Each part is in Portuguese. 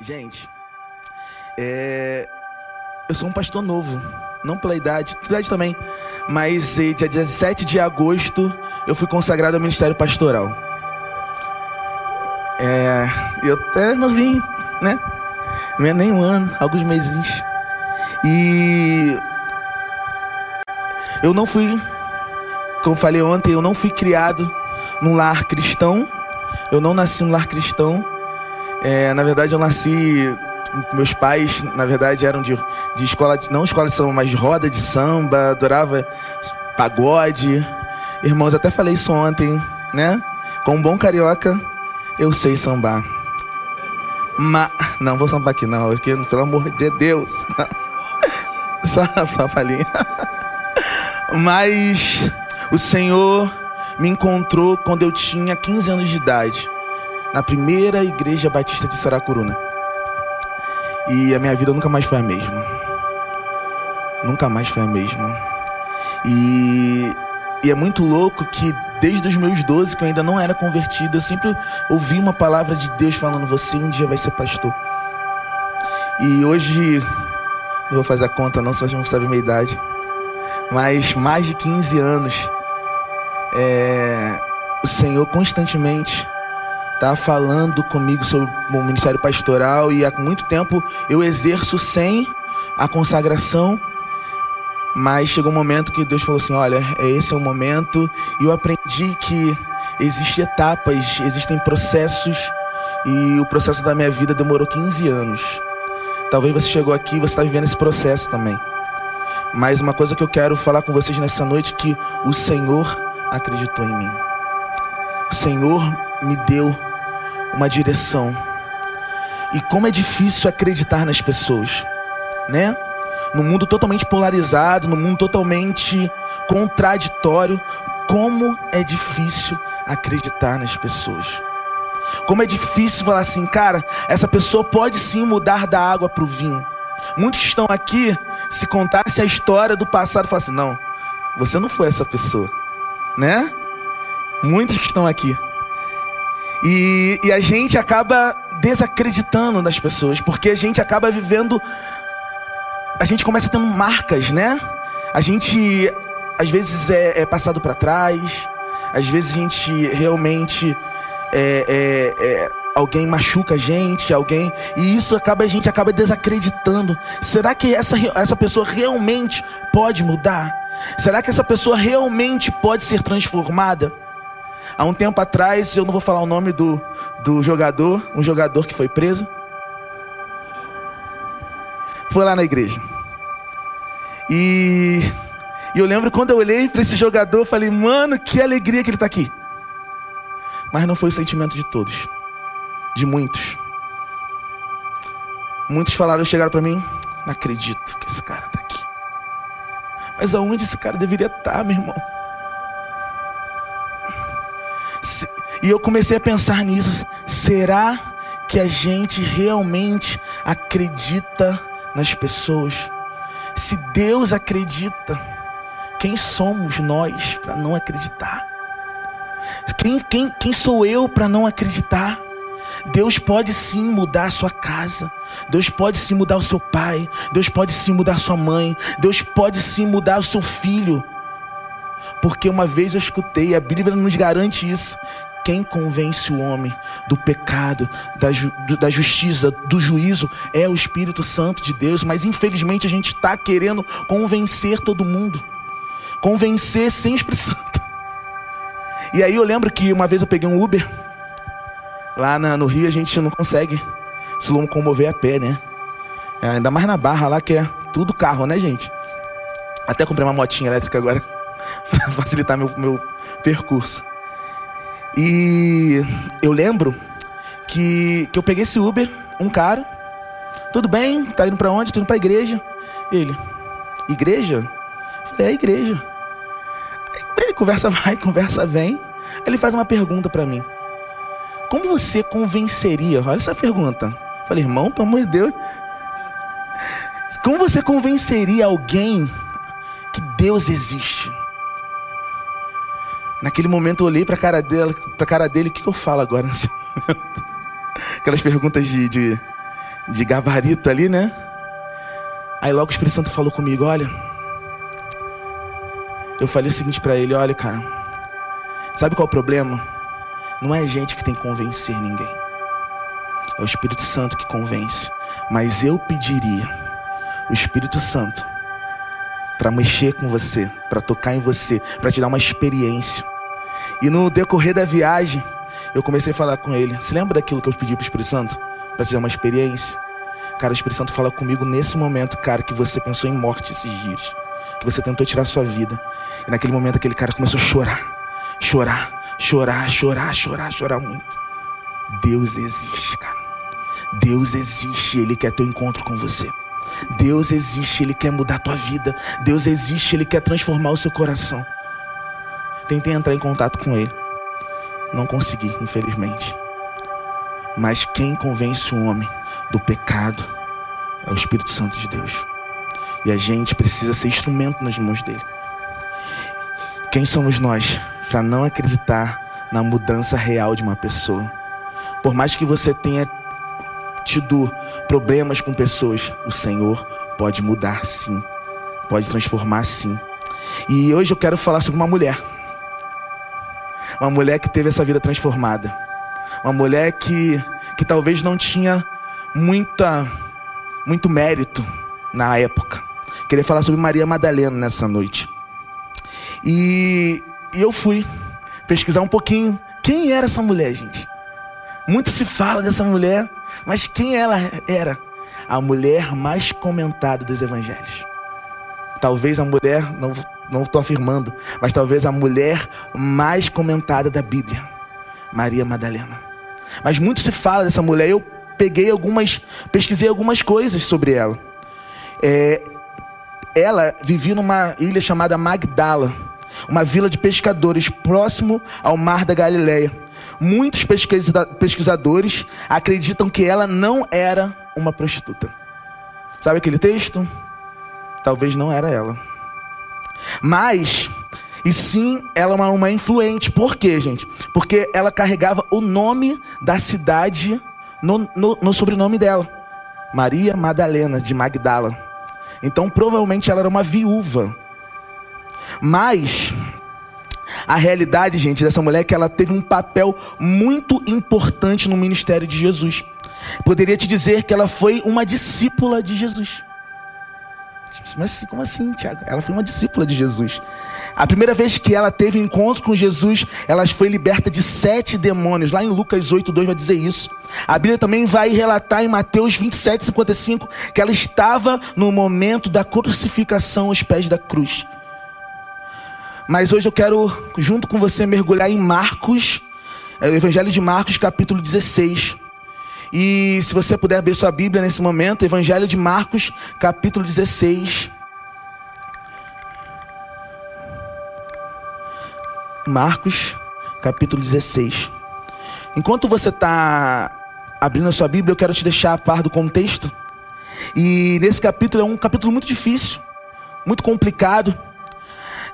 Gente, é... eu sou um pastor novo, não pela idade, idade também, mas dia 17 de agosto eu fui consagrado ao ministério pastoral. É... Eu até novinho, né? Não é nem um ano, alguns meses. E eu não fui, como falei ontem, eu não fui criado num lar cristão. Eu não nasci num lar cristão. É, na verdade, eu nasci. Meus pais, na verdade, eram de, de escola, de, não escola de samba, mas roda de samba, adorava pagode. Irmãos, até falei isso ontem, né? Com um bom carioca, eu sei sambar. Não vou sambar aqui, não, porque, pelo amor de Deus. Só, só falei. Mas o Senhor me encontrou quando eu tinha 15 anos de idade na primeira igreja batista de Saracuruna. E a minha vida nunca mais foi a mesma. Nunca mais foi a mesma. E, e é muito louco que desde os meus 12, que eu ainda não era convertido, eu sempre ouvi uma palavra de Deus falando: Você um dia vai ser pastor. E hoje, não vou fazer a conta, não, se vocês não sabem minha idade, mas mais de 15 anos, é, o Senhor constantemente tá falando comigo sobre o ministério pastoral e há muito tempo eu exerço sem a consagração. Mas chegou um momento que Deus falou assim: Olha, esse é o momento. E eu aprendi que existem etapas, existem processos. E o processo da minha vida demorou 15 anos. Talvez você chegou aqui e você está vivendo esse processo também. Mas uma coisa que eu quero falar com vocês nessa noite é que o Senhor acreditou em mim. O Senhor me deu uma direção. E como é difícil acreditar nas pessoas, né? No mundo totalmente polarizado, no mundo totalmente contraditório, como é difícil acreditar nas pessoas. Como é difícil falar assim, cara, essa pessoa pode sim mudar da água para o vinho. Muitos que estão aqui, se contasse a história do passado, falam assim: não, você não foi essa pessoa, né? Muitos que estão aqui. E, e a gente acaba desacreditando das pessoas, porque a gente acaba vivendo. A gente começa tendo marcas, né? A gente às vezes é, é passado para trás, às vezes a gente realmente é, é, é, alguém machuca a gente, alguém e isso acaba a gente acaba desacreditando. Será que essa, essa pessoa realmente pode mudar? Será que essa pessoa realmente pode ser transformada? Há um tempo atrás, eu não vou falar o nome do, do jogador, um jogador que foi preso. Foi lá na igreja. E, e eu lembro quando eu olhei para esse jogador, falei, mano, que alegria que ele está aqui. Mas não foi o sentimento de todos, de muitos. Muitos falaram, chegaram para mim, não acredito que esse cara está aqui. Mas aonde esse cara deveria estar, tá, meu irmão? E eu comecei a pensar nisso. Será que a gente realmente acredita nas pessoas? Se Deus acredita, quem somos nós para não acreditar? Quem, quem, quem sou eu para não acreditar? Deus pode sim mudar a sua casa. Deus pode sim mudar o seu pai. Deus pode sim mudar a sua mãe. Deus pode sim mudar o seu filho. Porque uma vez eu escutei, a Bíblia nos garante isso. Quem convence o homem do pecado, da, ju, da justiça, do juízo é o Espírito Santo de Deus, mas infelizmente a gente está querendo convencer todo mundo, convencer sem Espírito Santo. E aí eu lembro que uma vez eu peguei um Uber, lá na, no Rio a gente não consegue se locomover a pé, né? É, ainda mais na Barra lá que é tudo carro, né, gente? Até comprei uma motinha elétrica agora facilitar meu, meu percurso. E eu lembro que, que eu peguei esse Uber, um cara, tudo bem, tá indo para onde? Tô indo pra igreja. Ele, igreja? Eu falei, é igreja. Aí ele conversa vai, conversa vem. Aí ele faz uma pergunta para mim. Como você convenceria? Olha essa pergunta. Eu falei, irmão, pelo amor de Deus. Como você convenceria alguém que Deus existe? Naquele momento eu olhei para a cara dele, para cara dele, o que, que eu falo agora nesse momento? Aquelas perguntas de, de, de gabarito ali, né? Aí logo o Espírito Santo falou comigo: Olha, eu falei o seguinte para ele: Olha, cara, sabe qual é o problema? Não é a gente que tem que convencer ninguém, é o Espírito Santo que convence. Mas eu pediria o Espírito Santo para mexer com você, para tocar em você, para te dar uma experiência. E no decorrer da viagem, eu comecei a falar com ele. Se lembra daquilo que eu pedi para o Espírito Santo? Para te dar uma experiência? Cara, o Espírito Santo fala comigo nesse momento, cara, que você pensou em morte esses dias. Que você tentou tirar a sua vida. E naquele momento aquele cara começou a chorar. Chorar, chorar, chorar, chorar, chorar muito. Deus existe, cara. Deus existe, Ele quer teu encontro com você. Deus existe, Ele quer mudar a tua vida. Deus existe, Ele quer transformar o seu coração. Tentei entrar em contato com Ele. Não consegui, infelizmente. Mas quem convence o homem do pecado é o Espírito Santo de Deus. E a gente precisa ser instrumento nas mãos dele. Quem somos nós para não acreditar na mudança real de uma pessoa? Por mais que você tenha tido problemas com pessoas, o Senhor pode mudar sim, pode transformar sim. E hoje eu quero falar sobre uma mulher. Uma mulher que teve essa vida transformada. Uma mulher que, que talvez não tinha muita, muito mérito na época. Queria falar sobre Maria Madalena nessa noite. E, e eu fui pesquisar um pouquinho quem era essa mulher, gente. Muito se fala dessa mulher, mas quem ela era? A mulher mais comentada dos evangelhos. Talvez a mulher, não não estou afirmando, mas talvez a mulher mais comentada da Bíblia, Maria Madalena. Mas muito se fala dessa mulher. Eu peguei algumas, pesquisei algumas coisas sobre ela. É, ela vivia numa ilha chamada Magdala, uma vila de pescadores próximo ao mar da Galileia. Muitos pesquisadores acreditam que ela não era uma prostituta. Sabe aquele texto? Talvez não era ela. Mas, e sim, ela é uma, uma influente. Por quê, gente? Porque ela carregava o nome da cidade no, no, no sobrenome dela. Maria Madalena de Magdala. Então, provavelmente ela era uma viúva. Mas a realidade, gente, dessa mulher é que ela teve um papel muito importante no ministério de Jesus. Poderia te dizer que ela foi uma discípula de Jesus. Mas como assim, Tiago? Ela foi uma discípula de Jesus. A primeira vez que ela teve encontro com Jesus, ela foi liberta de sete demônios. Lá em Lucas 8, 2 vai dizer isso. A Bíblia também vai relatar em Mateus 27, 55 que ela estava no momento da crucificação aos pés da cruz. Mas hoje eu quero, junto com você, mergulhar em Marcos, é, o Evangelho de Marcos, capítulo 16. E se você puder abrir sua Bíblia nesse momento, Evangelho de Marcos, capítulo 16. Marcos, capítulo 16. Enquanto você está abrindo a sua Bíblia, eu quero te deixar a par do contexto. E nesse capítulo é um capítulo muito difícil, muito complicado.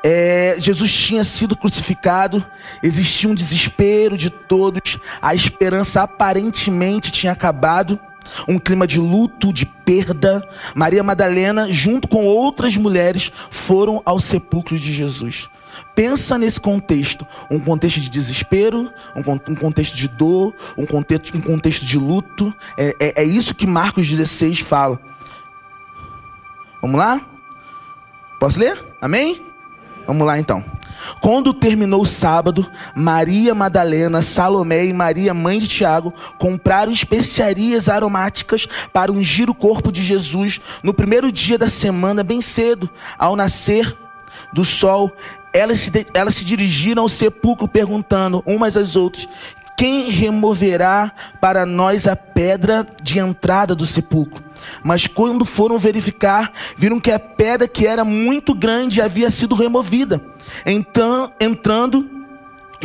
É, Jesus tinha sido crucificado, existia um desespero de todos, a esperança aparentemente tinha acabado, um clima de luto, de perda. Maria Madalena, junto com outras mulheres, foram ao sepulcro de Jesus. Pensa nesse contexto, um contexto de desespero, um, contexto de dor, um contexto, um contexto de luto. É, é, é isso que Marcos 16 fala. Vamos lá? Posso ler? Amém? Vamos lá então. Quando terminou o sábado, Maria Madalena, Salomé e Maria, mãe de Tiago, compraram especiarias aromáticas para ungir o corpo de Jesus no primeiro dia da semana, bem cedo, ao nascer do sol. Elas se, elas se dirigiram ao sepulcro perguntando umas às outras: quem removerá para nós a pedra de entrada do sepulcro? Mas quando foram verificar, viram que a pedra que era muito grande havia sido removida. Então, entrando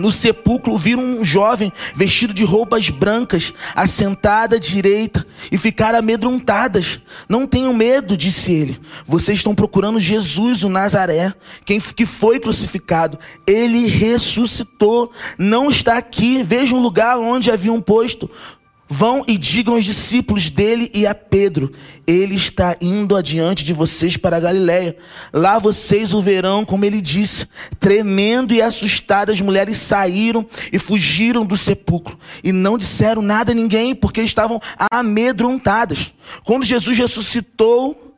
no sepulcro viram um jovem vestido de roupas brancas, assentado à direita, e ficaram amedrontadas. Não tenham medo, disse ele. Vocês estão procurando Jesus, o Nazaré, quem que foi crucificado. Ele ressuscitou. Não está aqui. Veja um lugar onde haviam posto. Vão e digam aos discípulos dele e a Pedro: Ele está indo adiante de vocês para a Galiléia. Lá vocês o verão, como ele disse. Tremendo e assustadas, as mulheres saíram e fugiram do sepulcro. E não disseram nada a ninguém, porque estavam amedrontadas. Quando Jesus ressuscitou,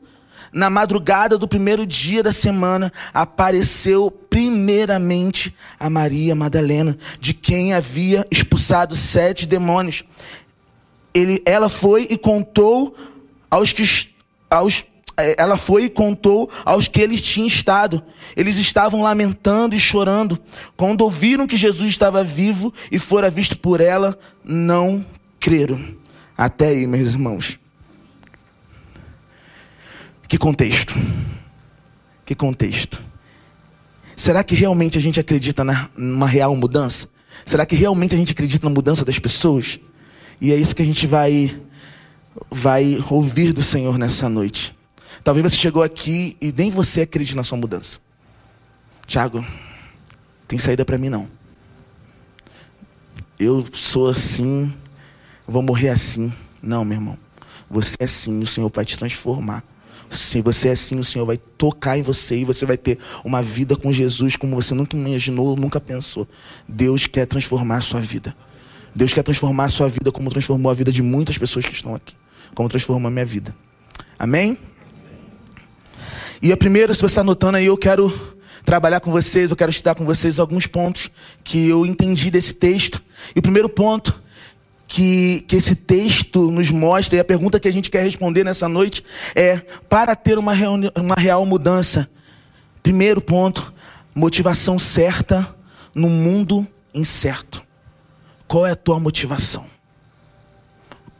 na madrugada do primeiro dia da semana, apareceu primeiramente a Maria Madalena, de quem havia expulsado sete demônios ele, ela foi e contou aos que aos, é, ela foi e contou aos que eles tinham estado. Eles estavam lamentando e chorando. Quando ouviram que Jesus estava vivo e fora visto por ela, não creram. Até aí, meus irmãos. Que contexto. Que contexto. Será que realmente a gente acredita na, numa real mudança? Será que realmente a gente acredita na mudança das pessoas? E é isso que a gente vai vai ouvir do Senhor nessa noite. Talvez você chegou aqui e nem você acredite na sua mudança. Tiago, tem saída para mim não. Eu sou assim, vou morrer assim. Não, meu irmão. Você é assim, o Senhor vai te transformar. Se você é assim, o Senhor vai tocar em você e você vai ter uma vida com Jesus como você nunca imaginou, nunca pensou. Deus quer transformar a sua vida. Deus quer transformar a sua vida como transformou a vida de muitas pessoas que estão aqui. Como transformou a minha vida. Amém? E a primeira, se você está anotando aí, eu quero trabalhar com vocês, eu quero estudar com vocês alguns pontos que eu entendi desse texto. E o primeiro ponto que, que esse texto nos mostra, e a pergunta que a gente quer responder nessa noite é: para ter uma, uma real mudança, primeiro ponto, motivação certa no mundo incerto. Qual é a tua motivação?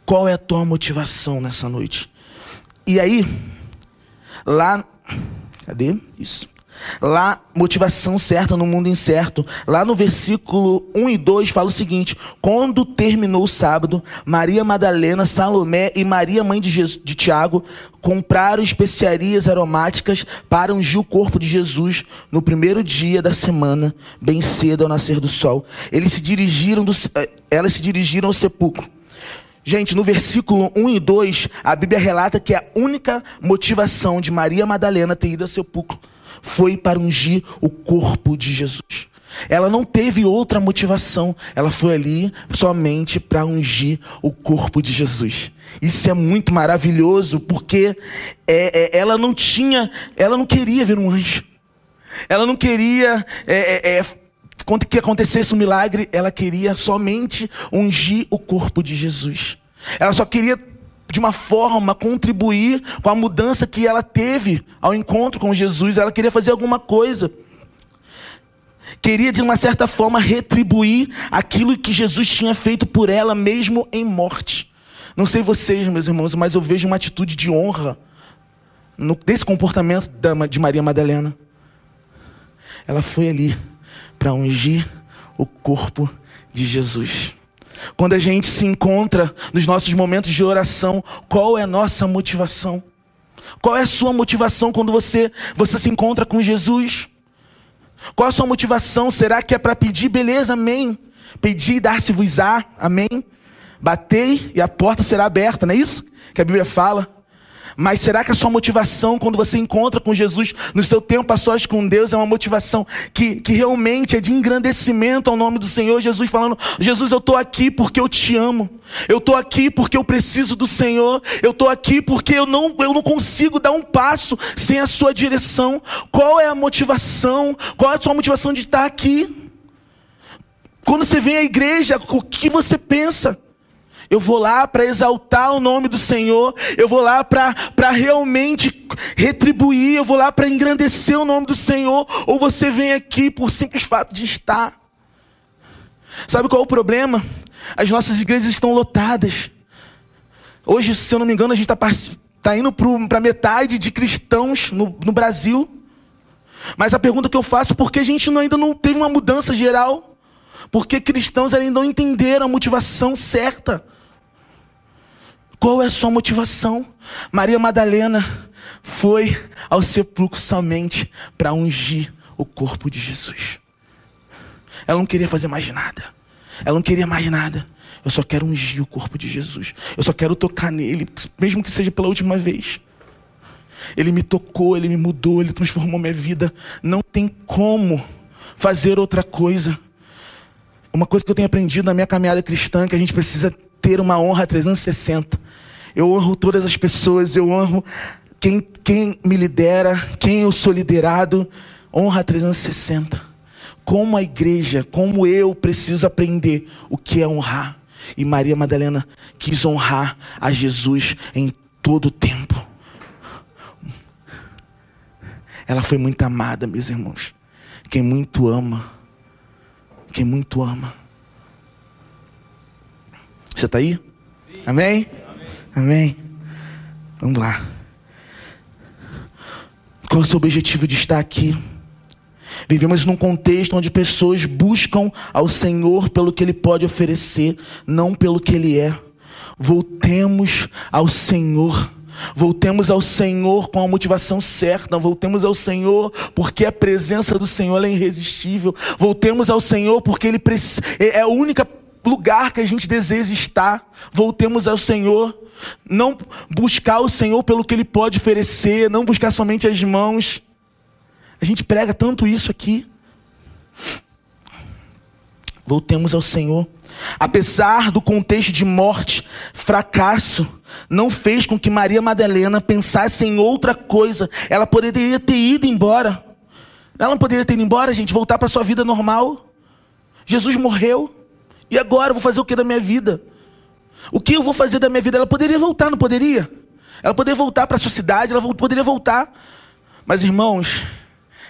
Qual é a tua motivação nessa noite? E aí, lá, cadê? Isso. Lá, motivação certa no mundo incerto. Lá no versículo 1 e 2 fala o seguinte: Quando terminou o sábado, Maria Madalena, Salomé e Maria, mãe de, Jesus, de Tiago, compraram especiarias aromáticas para ungir o corpo de Jesus no primeiro dia da semana, bem cedo ao nascer do sol. Eles se dirigiram do, eh, elas se dirigiram ao sepulcro. Gente, no versículo 1 e 2, a Bíblia relata que a única motivação de Maria Madalena ter ido ao sepulcro foi para ungir o corpo de Jesus. Ela não teve outra motivação, ela foi ali somente para ungir o corpo de Jesus. Isso é muito maravilhoso, porque é, é, ela não tinha, ela não queria ver um anjo, ela não queria é, é, é que acontecesse um milagre, ela queria somente ungir o corpo de Jesus. Ela só queria de uma forma contribuir com a mudança que ela teve ao encontro com Jesus. Ela queria fazer alguma coisa. Queria, de uma certa forma, retribuir aquilo que Jesus tinha feito por ela, mesmo em morte. Não sei vocês, meus irmãos, mas eu vejo uma atitude de honra no, desse comportamento da, de Maria Madalena. Ela foi ali para ungir o corpo de Jesus. Quando a gente se encontra nos nossos momentos de oração, qual é a nossa motivação? Qual é a sua motivação quando você, você se encontra com Jesus? Qual a sua motivação? Será que é para pedir? Beleza, amém. Pedir e dar-se-vos-á, amém. Batei e a porta será aberta, não é isso que a Bíblia fala? Mas será que a sua motivação, quando você encontra com Jesus, no seu tempo a sós com Deus, é uma motivação que, que realmente é de engrandecimento ao nome do Senhor? Jesus falando: Jesus, eu estou aqui porque eu te amo. Eu estou aqui porque eu preciso do Senhor. Eu estou aqui porque eu não, eu não consigo dar um passo sem a sua direção. Qual é a motivação? Qual é a sua motivação de estar aqui? Quando você vem à igreja, o que você pensa? Eu vou lá para exaltar o nome do Senhor. Eu vou lá para realmente retribuir. Eu vou lá para engrandecer o nome do Senhor. Ou você vem aqui por simples fato de estar. Sabe qual é o problema? As nossas igrejas estão lotadas. Hoje, se eu não me engano, a gente está tá indo para metade de cristãos no, no Brasil. Mas a pergunta que eu faço, é por que a gente não, ainda não teve uma mudança geral? Porque cristãos ainda não entenderam a motivação certa. Qual é a sua motivação? Maria Madalena foi ao sepulcro somente para ungir o corpo de Jesus. Ela não queria fazer mais nada. Ela não queria mais nada. Eu só quero ungir o corpo de Jesus. Eu só quero tocar nele, mesmo que seja pela última vez. Ele me tocou, ele me mudou, ele transformou minha vida. Não tem como fazer outra coisa. Uma coisa que eu tenho aprendido na minha caminhada cristã é que a gente precisa ter uma honra 360. Eu honro todas as pessoas, eu honro quem, quem me lidera, quem eu sou liderado. Honra 360. Como a igreja, como eu preciso aprender o que é honrar. E Maria Madalena quis honrar a Jesus em todo o tempo. Ela foi muito amada, meus irmãos. Quem muito ama, quem muito ama. Você está aí? Amém? Amém? Vamos lá. Qual é o seu objetivo de estar aqui? Vivemos num contexto onde pessoas buscam ao Senhor pelo que Ele pode oferecer, não pelo que Ele é. Voltemos ao Senhor. Voltemos ao Senhor com a motivação certa. Voltemos ao Senhor porque a presença do Senhor é irresistível. Voltemos ao Senhor porque Ele é, o único lugar que a gente deseja estar. Voltemos ao Senhor. Não buscar o Senhor pelo que Ele pode oferecer. Não buscar somente as mãos. A gente prega tanto isso aqui. Voltemos ao Senhor. Apesar do contexto de morte, fracasso, não fez com que Maria Madalena pensasse em outra coisa. Ela poderia ter ido embora. Ela não poderia ter ido embora, gente, voltar para sua vida normal. Jesus morreu. E agora eu vou fazer o que da minha vida? O que eu vou fazer da minha vida? Ela poderia voltar, não poderia? Ela poderia voltar para a sua cidade, ela poderia voltar. Mas irmãos,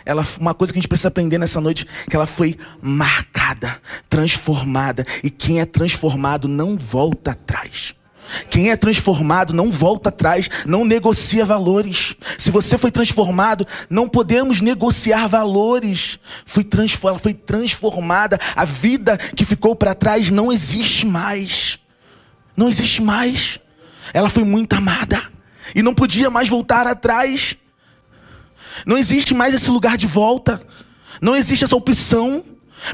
ela, uma coisa que a gente precisa aprender nessa noite, que ela foi marcada, transformada, e quem é transformado não volta atrás. Quem é transformado não volta atrás, não negocia valores. Se você foi transformado, não podemos negociar valores. Ela foi transformada. A vida que ficou para trás não existe mais. Não existe mais. Ela foi muito amada e não podia mais voltar atrás. Não existe mais esse lugar de volta. Não existe essa opção.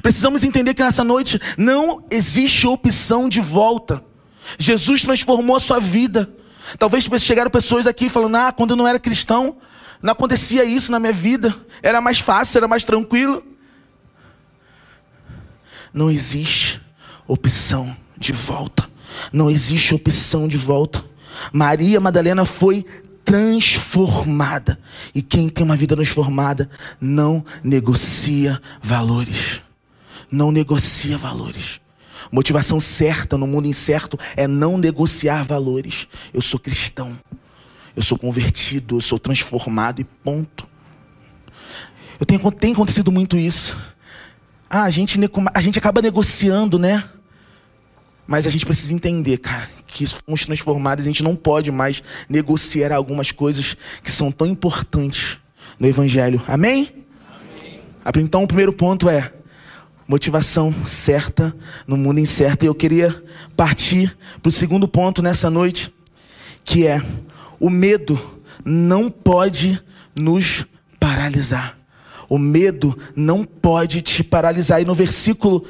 Precisamos entender que nessa noite não existe opção de volta. Jesus transformou a sua vida. Talvez chegaram pessoas aqui falando: Ah, quando eu não era cristão, não acontecia isso na minha vida. Era mais fácil, era mais tranquilo. Não existe opção de volta. Não existe opção de volta. Maria Madalena foi transformada. E quem tem uma vida transformada não negocia valores. Não negocia valores. Motivação certa no mundo incerto é não negociar valores. Eu sou cristão. Eu sou convertido, eu sou transformado e ponto. Eu tenho, tem acontecido muito isso. Ah, a gente, a gente acaba negociando, né? Mas a gente precisa entender, cara, que fomos transformados, a gente não pode mais negociar algumas coisas que são tão importantes no Evangelho. Amém? Amém. Então, o primeiro ponto é motivação certa no mundo incerto. E eu queria partir para o segundo ponto nessa noite, que é o medo não pode nos paralisar. O medo não pode te paralisar. E no versículo,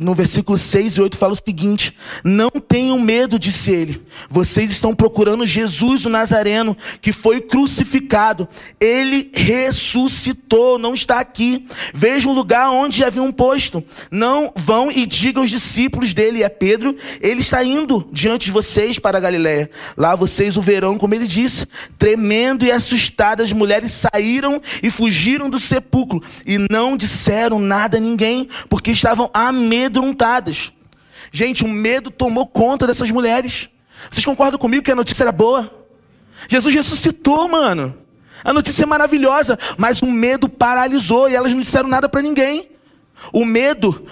no versículo 6 e 8 fala o seguinte: Não tenham medo, disse ele. Vocês estão procurando Jesus o Nazareno, que foi crucificado. Ele ressuscitou, não está aqui. Vejam o lugar onde haviam posto. Não vão e digam aos discípulos dele, é Pedro, ele está indo diante de vocês para a Galiléia. Lá vocês o verão, como ele disse. Tremendo e assustadas, as mulheres saíram e fugiram do sepulcro e não disseram nada a ninguém, porque estavam amedrontadas. Gente, o medo tomou conta dessas mulheres. Vocês concordam comigo que a notícia era boa? Jesus ressuscitou, mano. A notícia é maravilhosa, mas o medo paralisou e elas não disseram nada para ninguém. O medo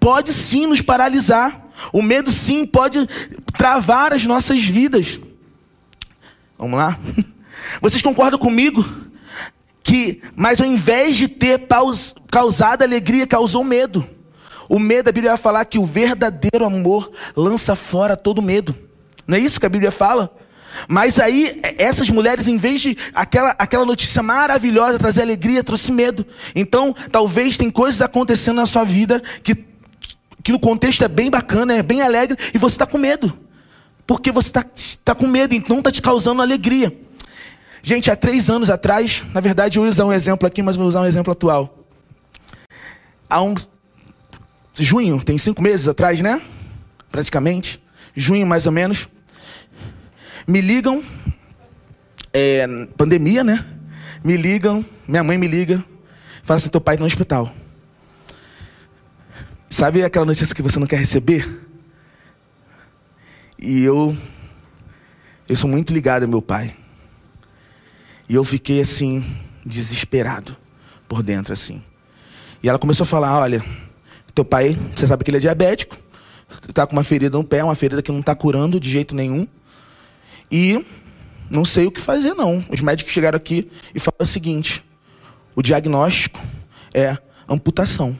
pode sim nos paralisar. O medo sim pode travar as nossas vidas. Vamos lá? Vocês concordam comigo que, mas ao invés de ter causado alegria, causou medo. O medo, a Bíblia vai falar que o verdadeiro amor lança fora todo medo. Não é isso que a Bíblia fala? Mas aí, essas mulheres, em vez de aquela, aquela notícia maravilhosa trazer alegria, trouxe medo. Então, talvez tem coisas acontecendo na sua vida que que no contexto é bem bacana, é bem alegre, e você está com medo. Porque você está tá com medo, então está te causando alegria. Gente, há três anos atrás, na verdade eu ia usar um exemplo aqui, mas vou usar um exemplo atual. Há um. Junho, tem cinco meses atrás, né? Praticamente. Junho, mais ou menos. Me ligam. É, pandemia, né? Me ligam, minha mãe me liga, fala assim: teu pai está no hospital. Sabe aquela notícia que você não quer receber? E eu, eu sou muito ligado ao meu pai. E eu fiquei assim, desesperado por dentro, assim. E ela começou a falar: olha, teu pai, você sabe que ele é diabético, está com uma ferida no pé, uma ferida que não está curando de jeito nenhum. E não sei o que fazer, não. Os médicos chegaram aqui e falaram o seguinte: o diagnóstico é amputação.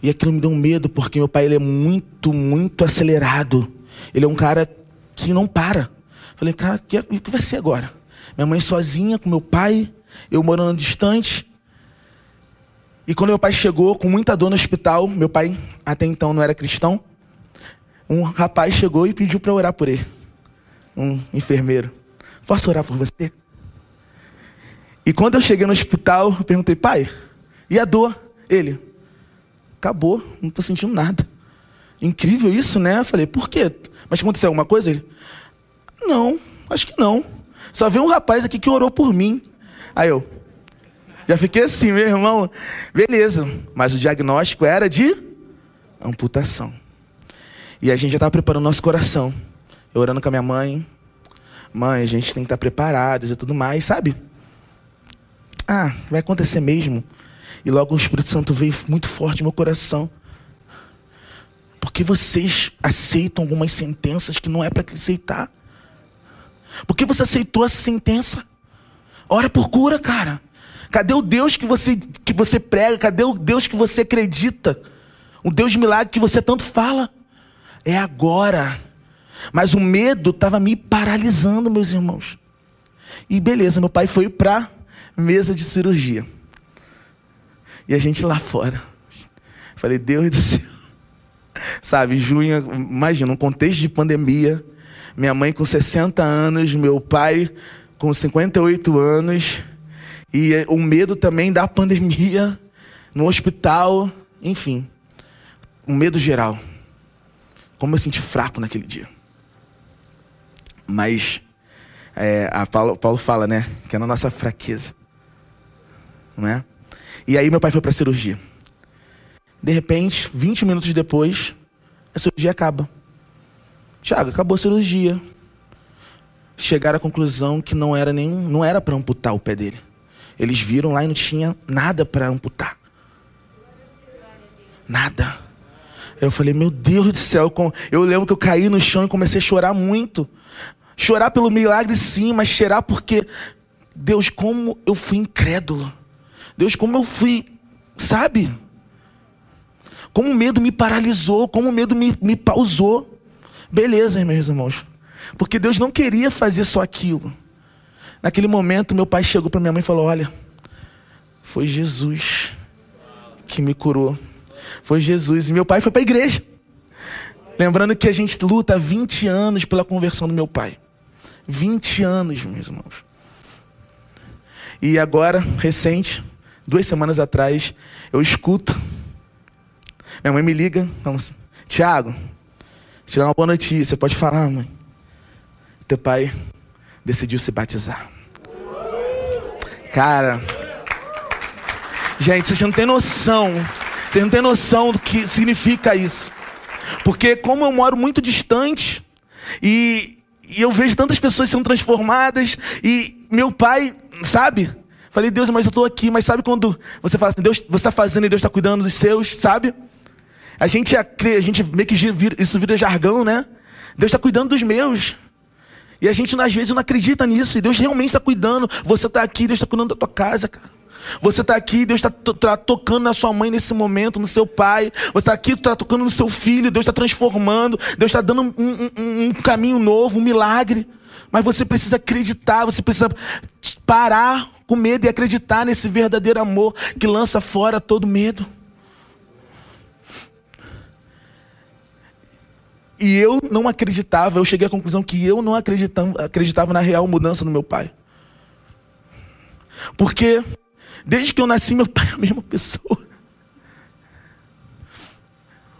E aquilo me deu um medo, porque meu pai ele é muito, muito acelerado. Ele é um cara que não para. Falei, cara, o que vai ser agora? Minha mãe sozinha, com meu pai, eu morando distante. E quando meu pai chegou, com muita dor no hospital, meu pai até então não era cristão, um rapaz chegou e pediu para orar por ele. Um enfermeiro. Posso orar por você? E quando eu cheguei no hospital, eu perguntei, pai, e a dor? Ele, acabou, não estou sentindo nada. Incrível isso, né? Eu falei, por quê? Mas aconteceu alguma coisa? Ele, não, acho que não. Só veio um rapaz aqui que orou por mim. Aí eu, já fiquei assim, meu irmão. Beleza, mas o diagnóstico era de amputação. E a gente já estava preparando nosso coração. Eu orando com a minha mãe. Mãe, a gente tem que estar preparados e tudo mais, sabe? Ah, vai acontecer mesmo. E logo o Espírito Santo veio muito forte no meu coração. Porque vocês aceitam algumas sentenças que não é para aceitar. Por que você aceitou essa sentença? Ora por cura, cara. Cadê o Deus que você, que você prega? Cadê o Deus que você acredita? O Deus de milagre que você tanto fala? É agora. Mas o medo estava me paralisando, meus irmãos. E beleza, meu pai foi para mesa de cirurgia. E a gente lá fora. Falei, Deus do céu. Sabe, junho, imagina, um contexto de pandemia. Minha mãe com 60 anos, meu pai com 58 anos. E o medo também da pandemia no hospital, enfim. Um medo geral. Como eu senti fraco naquele dia. Mas é, a Paulo, Paulo fala, né? Que é na nossa fraqueza. Não é? E aí meu pai foi para cirurgia. De repente, 20 minutos depois, a cirurgia acaba. Tiago, acabou a cirurgia. Chegaram à conclusão que não era nenhum, não era para amputar o pé dele. Eles viram lá e não tinha nada para amputar. Nada. Eu falei, meu Deus do céu. Eu lembro que eu caí no chão e comecei a chorar muito. Chorar pelo milagre, sim, mas chorar porque, Deus, como eu fui incrédulo. Deus, como eu fui, sabe? Como o medo me paralisou, como o medo me, me pausou. Beleza, meus irmãos. Porque Deus não queria fazer só aquilo. Naquele momento, meu pai chegou para minha mãe e falou: Olha, foi Jesus que me curou. Foi Jesus. E meu pai foi para a igreja. Lembrando que a gente luta há 20 anos pela conversão do meu pai. 20 anos, meus irmãos. E agora, recente, duas semanas atrás, eu escuto. Minha mãe me liga, fala assim: Tiago, te dar uma boa notícia. Pode falar, mãe. Teu pai decidiu se batizar. Cara, gente, vocês não têm noção. Vocês não têm noção do que significa isso. Porque, como eu moro muito distante, e, e eu vejo tantas pessoas sendo transformadas, e meu pai, sabe? Falei, Deus, mas eu estou aqui. Mas sabe quando você fala assim, Deus, você está fazendo e Deus está cuidando dos seus, sabe? A gente, a gente meio que isso vira jargão, né? Deus está cuidando dos meus. E a gente, às vezes, não acredita nisso. E Deus realmente está cuidando. Você está aqui, Deus está cuidando da tua casa, cara. Você está aqui, Deus está tá tocando na sua mãe nesse momento, no seu pai. Você está aqui, está tocando no seu filho. Deus está transformando. Deus está dando um, um, um caminho novo, um milagre. Mas você precisa acreditar, você precisa parar com medo e acreditar nesse verdadeiro amor que lança fora todo medo. E eu não acreditava, eu cheguei à conclusão que eu não acreditava, acreditava na real mudança no meu pai. Porque desde que eu nasci, meu pai é a mesma pessoa.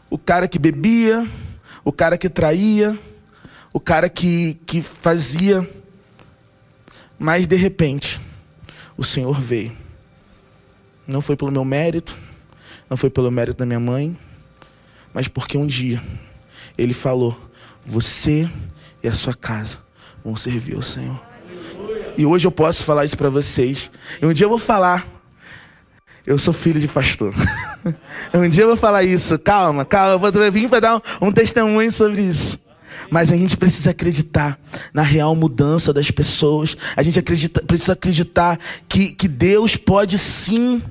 O cara que bebia, o cara que traía, o cara que, que fazia. Mas de repente, o Senhor veio. Não foi pelo meu mérito, não foi pelo mérito da minha mãe, mas porque um dia ele falou: Você e a sua casa vão servir ao Senhor. E hoje eu posso falar isso para vocês. E um dia eu vou falar. Eu sou filho de pastor. um dia eu vou falar isso. Calma, calma. Eu vou vir para dar um, um testemunho sobre isso. Mas a gente precisa acreditar na real mudança das pessoas. A gente acredita, precisa acreditar que, que Deus pode sim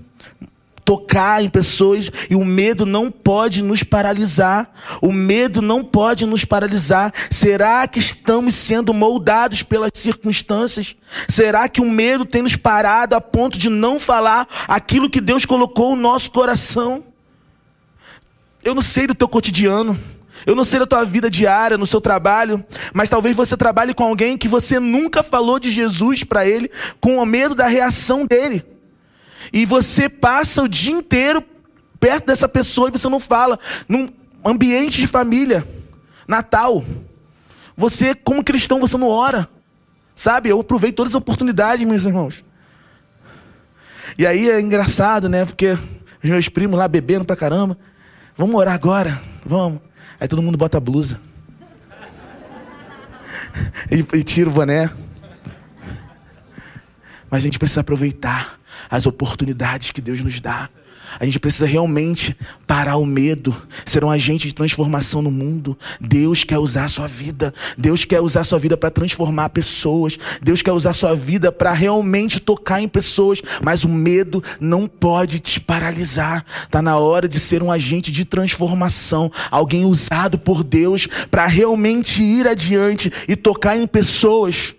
tocar em pessoas e o medo não pode nos paralisar. O medo não pode nos paralisar. Será que estamos sendo moldados pelas circunstâncias? Será que o medo tem nos parado a ponto de não falar aquilo que Deus colocou no nosso coração? Eu não sei do teu cotidiano. Eu não sei da tua vida diária, no seu trabalho, mas talvez você trabalhe com alguém que você nunca falou de Jesus para ele, com o medo da reação dele. E você passa o dia inteiro perto dessa pessoa e você não fala. Num ambiente de família, Natal. Você, como cristão, você não ora. Sabe? Eu aproveito todas as oportunidades, meus irmãos. E aí é engraçado, né? Porque os meus primos lá bebendo pra caramba. Vamos orar agora? Vamos. Aí todo mundo bota a blusa. e, e tira o boné. Mas a gente precisa aproveitar as oportunidades que Deus nos dá. A gente precisa realmente parar o medo, ser um agente de transformação no mundo. Deus quer usar a sua vida. Deus quer usar a sua vida para transformar pessoas. Deus quer usar a sua vida para realmente tocar em pessoas. Mas o medo não pode te paralisar. Está na hora de ser um agente de transformação. Alguém usado por Deus para realmente ir adiante e tocar em pessoas.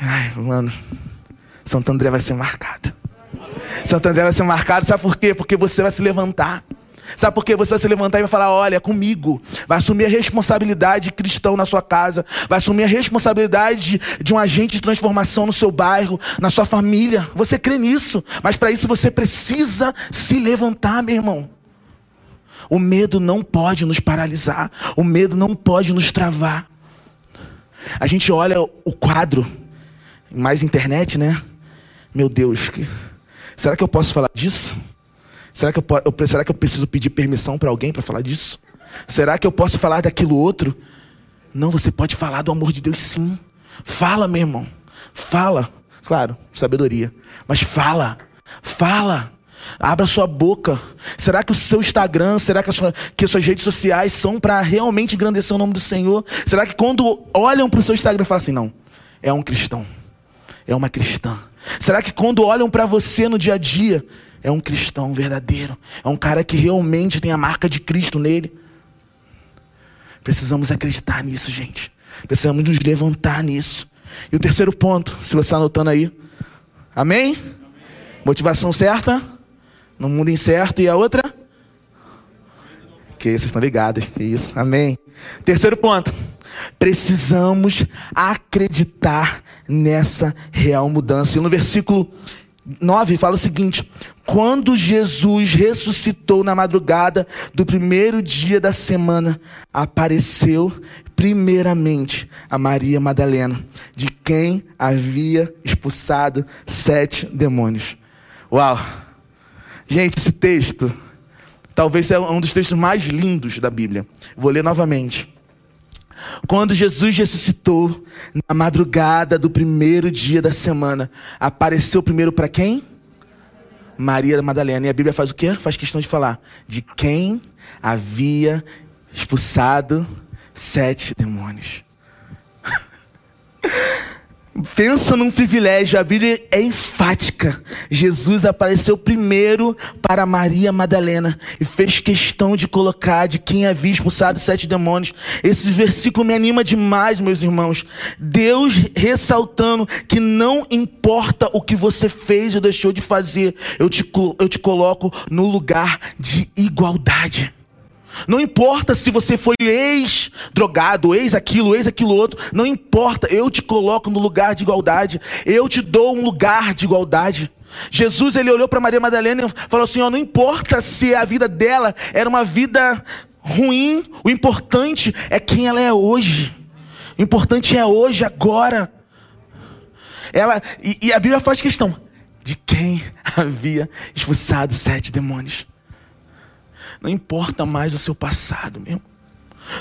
Ai, mano. Santo André vai ser marcado. Santo André vai ser marcado, sabe por quê? Porque você vai se levantar. Sabe por quê? Você vai se levantar e vai falar: Olha, comigo. Vai assumir a responsabilidade cristão na sua casa. Vai assumir a responsabilidade de, de um agente de transformação no seu bairro, na sua família. Você crê nisso. Mas para isso você precisa se levantar, meu irmão. O medo não pode nos paralisar. O medo não pode nos travar. A gente olha o quadro mais internet, né? Meu Deus, que... será que eu posso falar disso? Será que eu, eu será que eu preciso pedir permissão para alguém para falar disso? Será que eu posso falar daquilo outro? Não, você pode falar do amor de Deus sim. Fala, meu irmão. Fala. Claro, sabedoria. Mas fala. Fala. Abra sua boca. Será que o seu Instagram, será que, sua, que as suas redes sociais são para realmente engrandecer o nome do Senhor? Será que quando olham para o seu Instagram falam assim, não, é um cristão é uma cristã? Será que quando olham para você no dia a dia, é um cristão verdadeiro? É um cara que realmente tem a marca de Cristo nele? Precisamos acreditar nisso, gente. Precisamos nos levantar nisso. E o terceiro ponto, se você está anotando aí. Amém? Amém? Motivação certa, no mundo incerto. E a outra? Que vocês estão ligados. Que isso. Amém. Terceiro ponto. Precisamos acreditar nessa real mudança. E no versículo 9 fala o seguinte: Quando Jesus ressuscitou na madrugada do primeiro dia da semana, apareceu primeiramente a Maria Madalena, de quem havia expulsado sete demônios. Uau! Gente, esse texto talvez seja um dos textos mais lindos da Bíblia. Vou ler novamente. Quando Jesus ressuscitou, na madrugada do primeiro dia da semana, apareceu primeiro para quem? Maria Madalena. E a Bíblia faz o quê? Faz questão de falar de quem havia expulsado sete demônios. Pensa num privilégio, a Bíblia é enfática. Jesus apareceu primeiro para Maria Madalena e fez questão de colocar de quem havia expulsado sete demônios. Esse versículo me anima demais, meus irmãos. Deus ressaltando que não importa o que você fez ou deixou de fazer, eu te, eu te coloco no lugar de igualdade. Não importa se você foi ex-drogado, ex-aquilo, ex-aquilo outro. Não importa, eu te coloco no lugar de igualdade. Eu te dou um lugar de igualdade. Jesus ele olhou para Maria Madalena e falou assim: ó, não importa se a vida dela era uma vida ruim, o importante é quem ela é hoje. O importante é hoje, agora. Ela e, e a Bíblia faz questão de quem havia expulsado sete demônios. Não importa mais o seu passado, meu.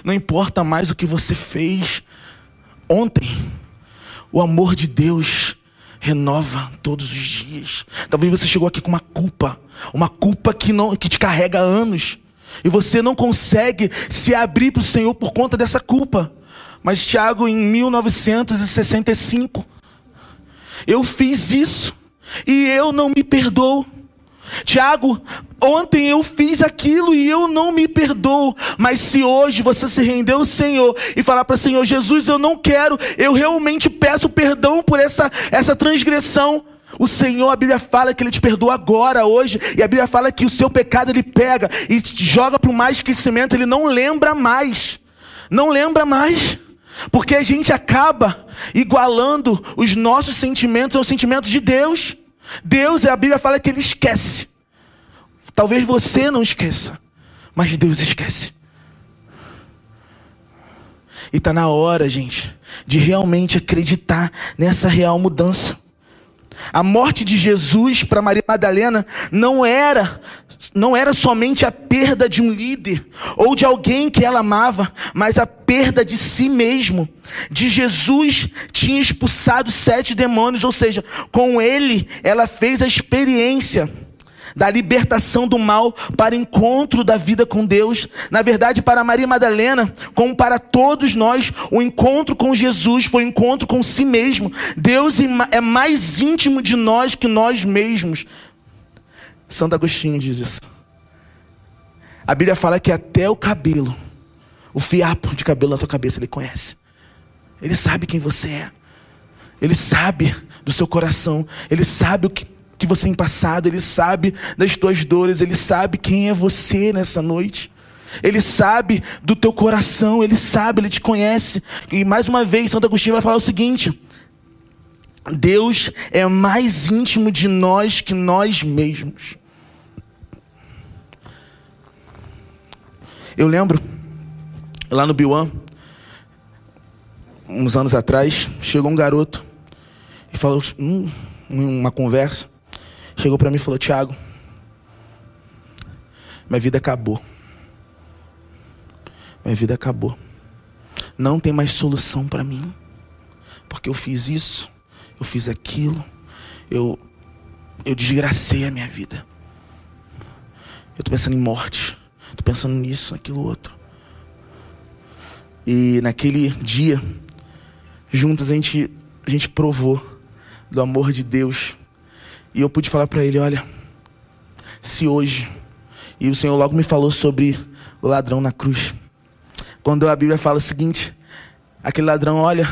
Não importa mais o que você fez ontem. O amor de Deus renova todos os dias. Talvez você chegou aqui com uma culpa, uma culpa que não que te carrega anos, e você não consegue se abrir para o Senhor por conta dessa culpa. Mas Tiago em 1965 eu fiz isso e eu não me perdoo. Tiago, ontem eu fiz aquilo e eu não me perdoo. Mas se hoje você se render ao Senhor e falar para o Senhor, Jesus, eu não quero, eu realmente peço perdão por essa, essa transgressão. O Senhor, a Bíblia fala que Ele te perdoa agora, hoje, e a Bíblia fala que o seu pecado Ele pega e joga para o mais esquecimento, Ele não lembra mais. Não lembra mais. Porque a gente acaba igualando os nossos sentimentos aos sentimentos de Deus. Deus, a Bíblia fala que ele esquece. Talvez você não esqueça, mas Deus esquece. E está na hora, gente, de realmente acreditar nessa real mudança. A morte de Jesus para Maria Madalena não era não era somente a perda de um líder ou de alguém que ela amava, mas a perda de si mesmo. De Jesus tinha expulsado sete demônios, ou seja, com ele ela fez a experiência da libertação do mal para o encontro da vida com Deus. Na verdade, para Maria Madalena, como para todos nós, o encontro com Jesus foi o encontro com si mesmo. Deus é mais íntimo de nós que nós mesmos. Santo Agostinho diz isso. A Bíblia fala que até o cabelo, o fiapo de cabelo na tua cabeça, ele conhece. Ele sabe quem você é. Ele sabe do seu coração. Ele sabe o que, que você tem passado. Ele sabe das tuas dores. Ele sabe quem é você nessa noite. Ele sabe do teu coração. Ele sabe, ele te conhece. E mais uma vez, Santo Agostinho vai falar o seguinte: Deus é mais íntimo de nós que nós mesmos. Eu lembro, lá no Biwan, uns anos atrás, chegou um garoto e falou, hum, uma conversa, chegou para mim e falou: Tiago, minha vida acabou. Minha vida acabou. Não tem mais solução para mim, porque eu fiz isso eu fiz aquilo, eu, eu desgracei a minha vida. Eu estou pensando em morte, estou pensando nisso, naquilo outro. E naquele dia, juntos a gente, a gente provou do amor de Deus. E eu pude falar para ele: olha, se hoje, e o Senhor logo me falou sobre o ladrão na cruz. Quando a Bíblia fala o seguinte: aquele ladrão, olha,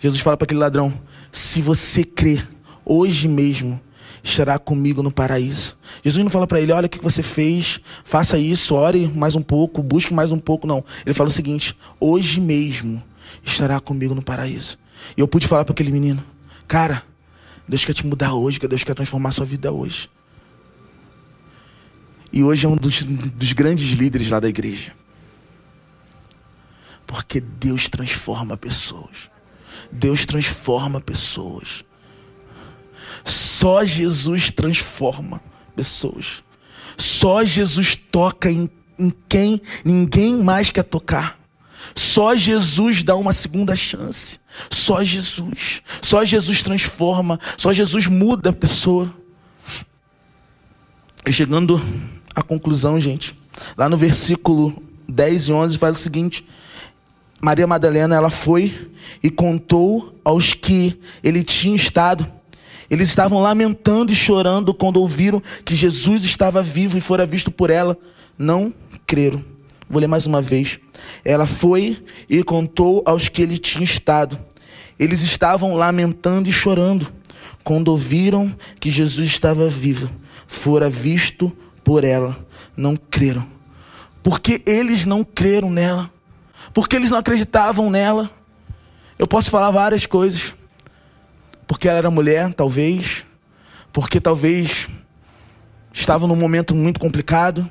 Jesus fala para aquele ladrão: se você crer, hoje mesmo estará comigo no paraíso. Jesus não fala para ele: olha o que você fez, faça isso, ore mais um pouco, busque mais um pouco. Não. Ele fala o seguinte: hoje mesmo estará comigo no paraíso. E eu pude falar para aquele menino: cara, Deus quer te mudar hoje, Deus quer transformar a sua vida hoje. E hoje é um dos, dos grandes líderes lá da igreja. Porque Deus transforma pessoas. Deus transforma pessoas. Só Jesus transforma pessoas. Só Jesus toca em, em quem ninguém mais quer tocar. Só Jesus dá uma segunda chance. Só Jesus. Só Jesus transforma. Só Jesus muda a pessoa. E chegando à conclusão, gente. Lá no versículo 10 e 11 faz o seguinte: Maria Madalena, ela foi e contou aos que ele tinha estado. Eles estavam lamentando e chorando quando ouviram que Jesus estava vivo e fora visto por ela. Não creram. Vou ler mais uma vez. Ela foi e contou aos que ele tinha estado. Eles estavam lamentando e chorando quando ouviram que Jesus estava vivo, fora visto por ela. Não creram. Porque eles não creram nela. Porque eles não acreditavam nela. Eu posso falar várias coisas. Porque ela era mulher, talvez. Porque talvez estavam num momento muito complicado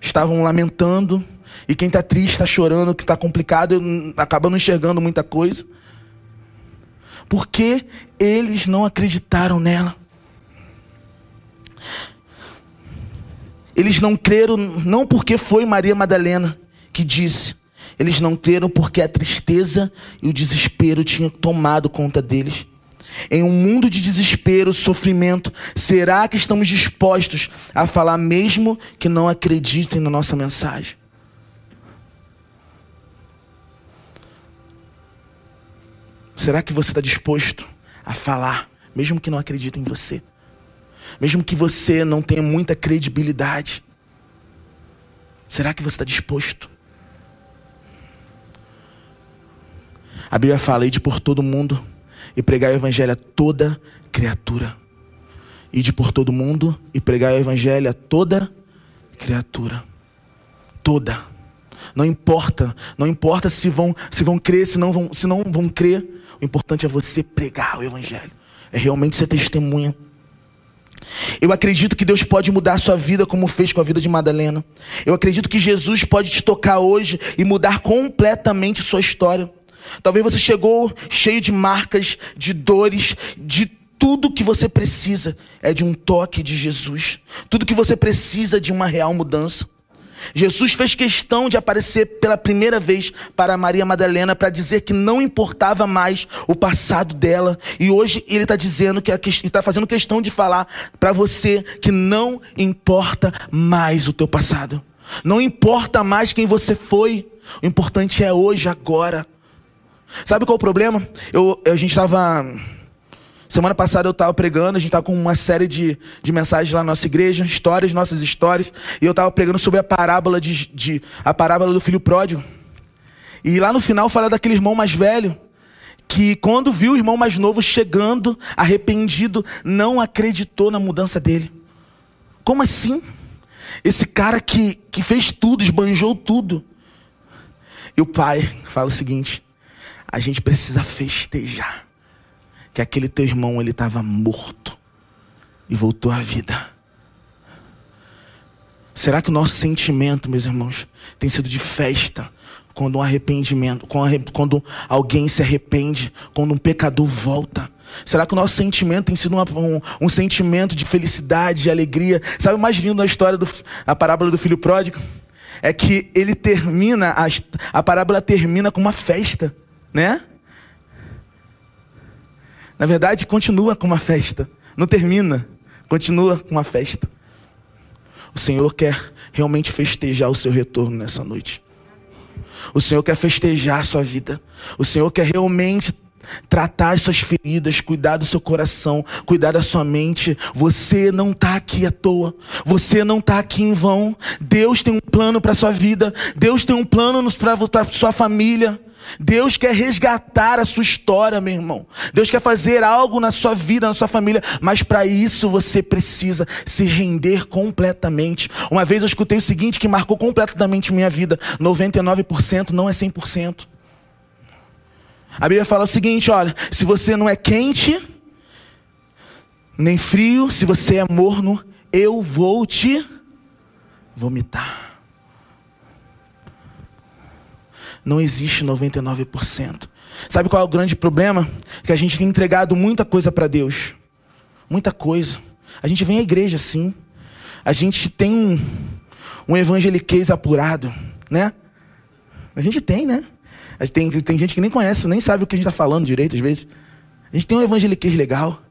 estavam lamentando, e quem está triste, está chorando, que está complicado, acaba não enxergando muita coisa. Porque eles não acreditaram nela. Eles não creram, não porque foi Maria Madalena que disse, eles não creram porque a tristeza e o desespero tinham tomado conta deles. Em um mundo de desespero, sofrimento, será que estamos dispostos a falar mesmo que não acreditem na nossa mensagem? Será que você está disposto a falar, mesmo que não acreditem em você? Mesmo que você não tenha muita credibilidade? Será que você está disposto? A Bíblia fala: de por todo mundo e pregar o evangelho a toda criatura. Ide por todo mundo e pregar o evangelho a toda criatura. Toda. Não importa, não importa se vão, se vão crer, se não vão, se não vão crer. O importante é você pregar o evangelho. É realmente ser testemunha. Eu acredito que Deus pode mudar a sua vida como fez com a vida de Madalena. Eu acredito que Jesus pode te tocar hoje e mudar completamente sua história. Talvez você chegou cheio de marcas, de dores, de tudo que você precisa é de um toque de Jesus. Tudo que você precisa de uma real mudança. Jesus fez questão de aparecer pela primeira vez para Maria Madalena para dizer que não importava mais o passado dela. E hoje ele está dizendo que está fazendo questão de falar para você que não importa mais o teu passado. Não importa mais quem você foi. O importante é hoje, agora. Sabe qual é o problema? Eu, a gente estava. Semana passada eu estava pregando, a gente estava com uma série de, de mensagens lá na nossa igreja, histórias, nossas histórias, e eu estava pregando sobre a parábola de, de, a parábola do filho pródigo. E lá no final fala daquele irmão mais velho que quando viu o irmão mais novo chegando, arrependido, não acreditou na mudança dele. Como assim? Esse cara que, que fez tudo, esbanjou tudo. E o pai fala o seguinte: a gente precisa festejar que aquele teu irmão ele estava morto e voltou à vida. Será que o nosso sentimento, meus irmãos, tem sido de festa quando um arrependimento, quando alguém se arrepende, quando um pecador volta? Será que o nosso sentimento tem sido um, um, sentimento de felicidade, de alegria? Sabe o mais lindo da história da parábola do filho pródigo? É que ele termina, a, a parábola termina com uma festa né? Na verdade, continua com uma festa. Não termina, continua com uma festa. O Senhor quer realmente festejar o seu retorno nessa noite. O Senhor quer festejar a sua vida. O Senhor quer realmente tratar as suas feridas, cuidar do seu coração, cuidar da sua mente. Você não está aqui à toa. Você não está aqui em vão. Deus tem um plano para sua vida. Deus tem um plano para sua família. Deus quer resgatar a sua história, meu irmão. Deus quer fazer algo na sua vida, na sua família, mas para isso você precisa se render completamente. Uma vez eu escutei o seguinte que marcou completamente minha vida: 99% não é 100%. A Bíblia fala o seguinte: olha, se você não é quente, nem frio, se você é morno, eu vou te vomitar. não existe 99%. Sabe qual é o grande problema? Que a gente tem entregado muita coisa para Deus. Muita coisa. A gente vem à igreja sim. A gente tem um, um evangeliquez apurado, né? A gente tem, né? Tem, tem gente que nem conhece, nem sabe o que a gente está falando direito às vezes. A gente tem um evangeliquez legal.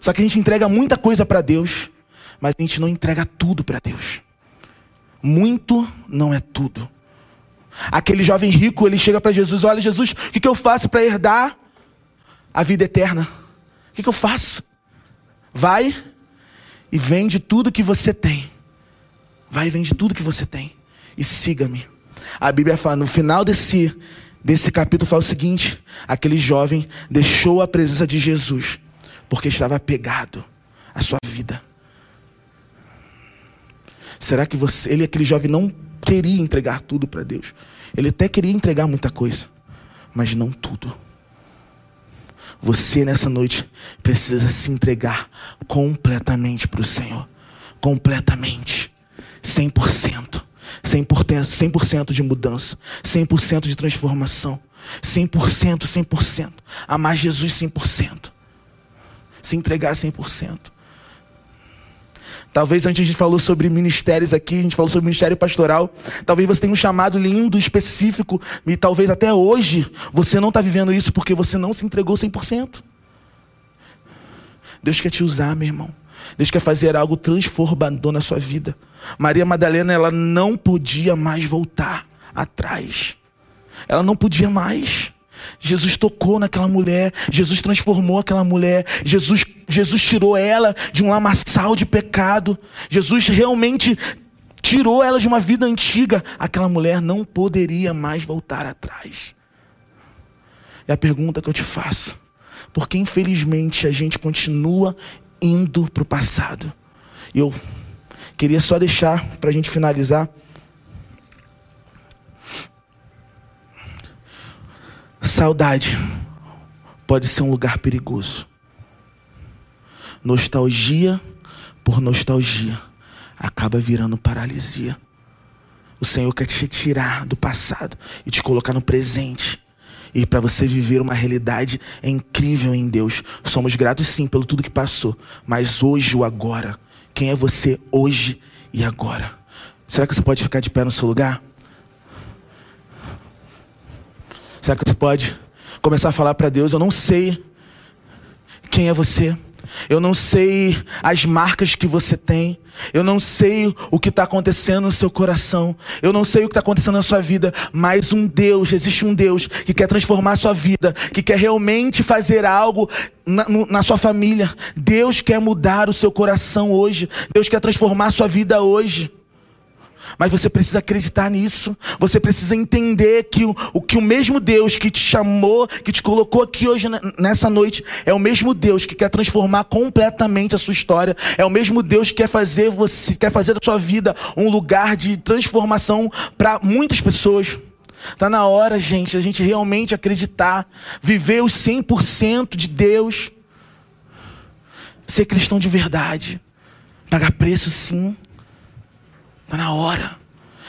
Só que a gente entrega muita coisa para Deus, mas a gente não entrega tudo para Deus. Muito não é tudo. Aquele jovem rico, ele chega para Jesus: Olha, Jesus, o que, que eu faço para herdar a vida eterna? O que, que eu faço? Vai e vende tudo que você tem. Vai e vende tudo que você tem. E siga-me. A Bíblia fala, no final desse, desse capítulo, fala o seguinte: aquele jovem deixou a presença de Jesus, porque estava apegado à sua vida. Será que você, ele, aquele jovem, não queria entregar tudo para Deus? Ele até queria entregar muita coisa, mas não tudo. Você nessa noite precisa se entregar completamente para o Senhor. Completamente. 100%. 100%, 100 de mudança. 100% de transformação. 100%, 100%. Amar Jesus 100%. Se entregar 100%. Talvez antes a gente falou sobre ministérios aqui, a gente falou sobre ministério pastoral. Talvez você tenha um chamado lindo, específico, e talvez até hoje você não está vivendo isso porque você não se entregou 100%. Deus quer te usar, meu irmão. Deus quer fazer algo transformador na sua vida. Maria Madalena, ela não podia mais voltar atrás. Ela não podia mais. Jesus tocou naquela mulher, Jesus transformou aquela mulher, Jesus, Jesus tirou ela de um lamaçal de pecado, Jesus realmente tirou ela de uma vida antiga. Aquela mulher não poderia mais voltar atrás. É a pergunta que eu te faço: por que infelizmente a gente continua indo para o passado? Eu queria só deixar para a gente finalizar Saudade pode ser um lugar perigoso. Nostalgia por nostalgia acaba virando paralisia. O Senhor quer te tirar do passado e te colocar no presente. E para você viver uma realidade incrível em Deus. Somos gratos sim pelo tudo que passou, mas hoje o agora. Quem é você hoje e agora? Será que você pode ficar de pé no seu lugar? Será que você pode começar a falar para Deus? Eu não sei quem é você. Eu não sei as marcas que você tem. Eu não sei o que está acontecendo no seu coração. Eu não sei o que está acontecendo na sua vida. Mas um Deus, existe um Deus que quer transformar a sua vida, que quer realmente fazer algo na, na sua família. Deus quer mudar o seu coração hoje. Deus quer transformar a sua vida hoje. Mas você precisa acreditar nisso. Você precisa entender que o, o, que o mesmo Deus que te chamou, que te colocou aqui hoje nessa noite, é o mesmo Deus que quer transformar completamente a sua história. É o mesmo Deus que quer fazer você, quer fazer da sua vida um lugar de transformação para muitas pessoas. Está na hora, gente, a gente realmente acreditar, viver os 100% de Deus, ser cristão de verdade, pagar preço sim. Está na hora.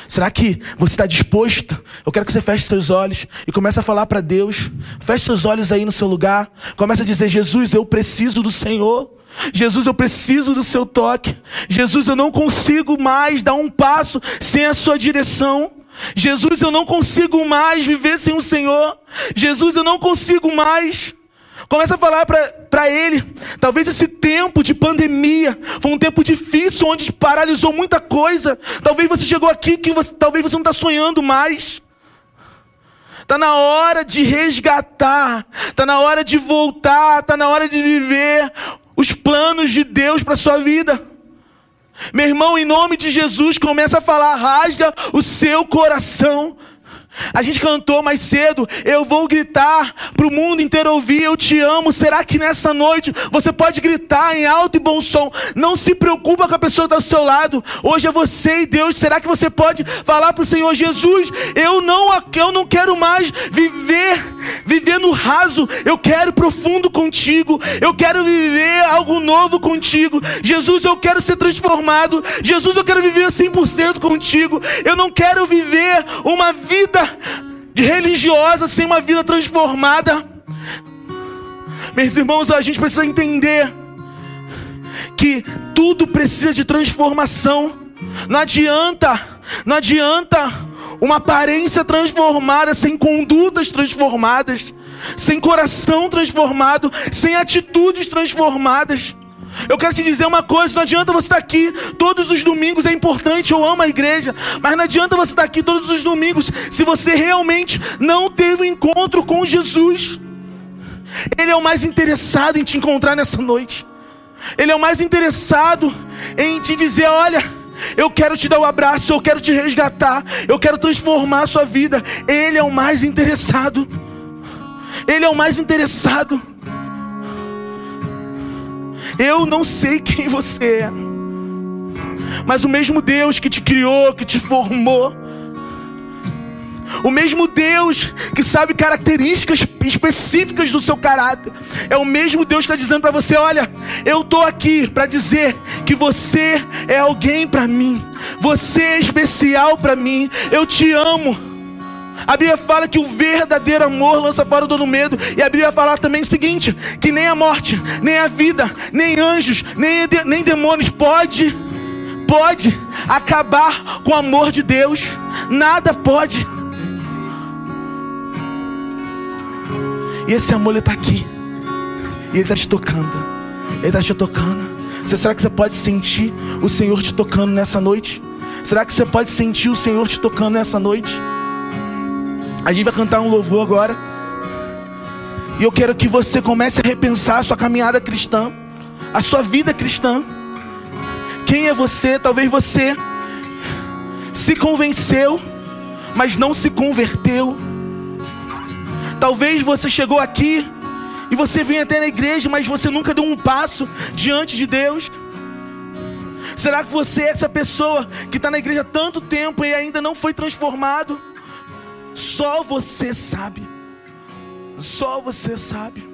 Será que você está disposto? Eu quero que você feche seus olhos e comece a falar para Deus. Feche seus olhos aí no seu lugar. Comece a dizer: Jesus, eu preciso do Senhor. Jesus, eu preciso do seu toque. Jesus, eu não consigo mais dar um passo sem a sua direção. Jesus, eu não consigo mais viver sem o Senhor. Jesus, eu não consigo mais. Começa a falar para ele. Talvez esse tempo de pandemia foi um tempo difícil, onde paralisou muita coisa. Talvez você chegou aqui que você, talvez você não está sonhando mais. Está na hora de resgatar, está na hora de voltar, está na hora de viver os planos de Deus para sua vida. Meu irmão, em nome de Jesus, começa a falar, rasga o seu coração. A gente cantou mais cedo, eu vou gritar para o mundo inteiro ouvir, eu te amo. Será que nessa noite você pode gritar em alto e bom som? Não se preocupa com a pessoa está do seu lado. Hoje é você e Deus. Será que você pode falar para o Senhor Jesus? Eu não, eu não quero mais viver, viver no raso. Eu quero profundo contigo. Eu quero viver algo novo contigo. Jesus, eu quero ser transformado. Jesus, eu quero viver 100% contigo. Eu não quero viver uma vida de religiosa sem uma vida transformada. Meus irmãos, a gente precisa entender que tudo precisa de transformação. Não adianta, não adianta uma aparência transformada sem condutas transformadas, sem coração transformado, sem atitudes transformadas. Eu quero te dizer uma coisa: não adianta você estar aqui todos os domingos, é importante, eu amo a igreja, mas não adianta você estar aqui todos os domingos se você realmente não teve um encontro com Jesus. Ele é o mais interessado em te encontrar nessa noite, Ele é o mais interessado em te dizer: olha. Eu quero te dar um abraço, eu quero te resgatar, eu quero transformar a sua vida. Ele é o mais interessado. Ele é o mais interessado. Eu não sei quem você é, mas o mesmo Deus que te criou, que te formou, o mesmo Deus que sabe características específicas do seu caráter, é o mesmo Deus que está dizendo para você: olha, eu estou aqui para dizer que você é alguém para mim, você é especial para mim, eu te amo. A Bíblia fala que o verdadeiro amor lança fora todo medo. E a Bíblia fala também o seguinte: que nem a morte, nem a vida, nem anjos, nem, nem demônios pode, pode acabar com o amor de Deus. Nada pode. E esse amor está aqui. E ele está te tocando. Ele está te tocando. Você, será que você pode sentir o Senhor te tocando nessa noite? Será que você pode sentir o Senhor te tocando nessa noite? A gente vai cantar um louvor agora. E eu quero que você comece a repensar a sua caminhada cristã, a sua vida cristã. Quem é você? Talvez você se convenceu, mas não se converteu. Talvez você chegou aqui e você vem até na igreja, mas você nunca deu um passo diante de Deus. Será que você é essa pessoa que está na igreja há tanto tempo e ainda não foi transformado? Só você sabe. Só você sabe.